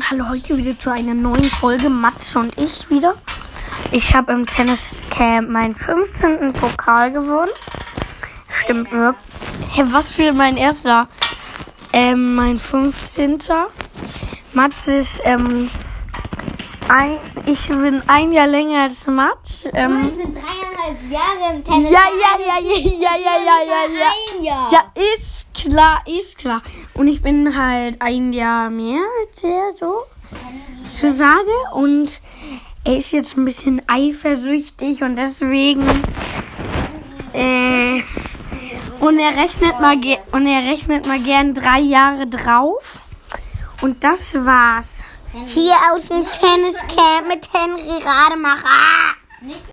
Hallo, heute wieder zu einer neuen Folge. Mats und ich wieder. Ich habe im Tenniscamp meinen 15. Pokal gewonnen. Stimmt ne? wirklich. Hey, was für mein erster? Ähm, mein 15. Mats ist, ähm, ein, ich bin ein Jahr länger als Mats. Ähm, ich bin dreieinhalb Jahre im Tennis. Ja, ja, ja, ja, ja, ja, ja, ja. ja. Ja, ist klar, ist klar. Und ich bin halt ein Jahr mehr als er, so zu sagen. Und er ist jetzt ein bisschen eifersüchtig und deswegen. Äh, und er rechnet mal und er rechnet mal gern drei Jahre drauf. Und das war's. Hier aus dem Tenniscamp mit Henry Rademacher.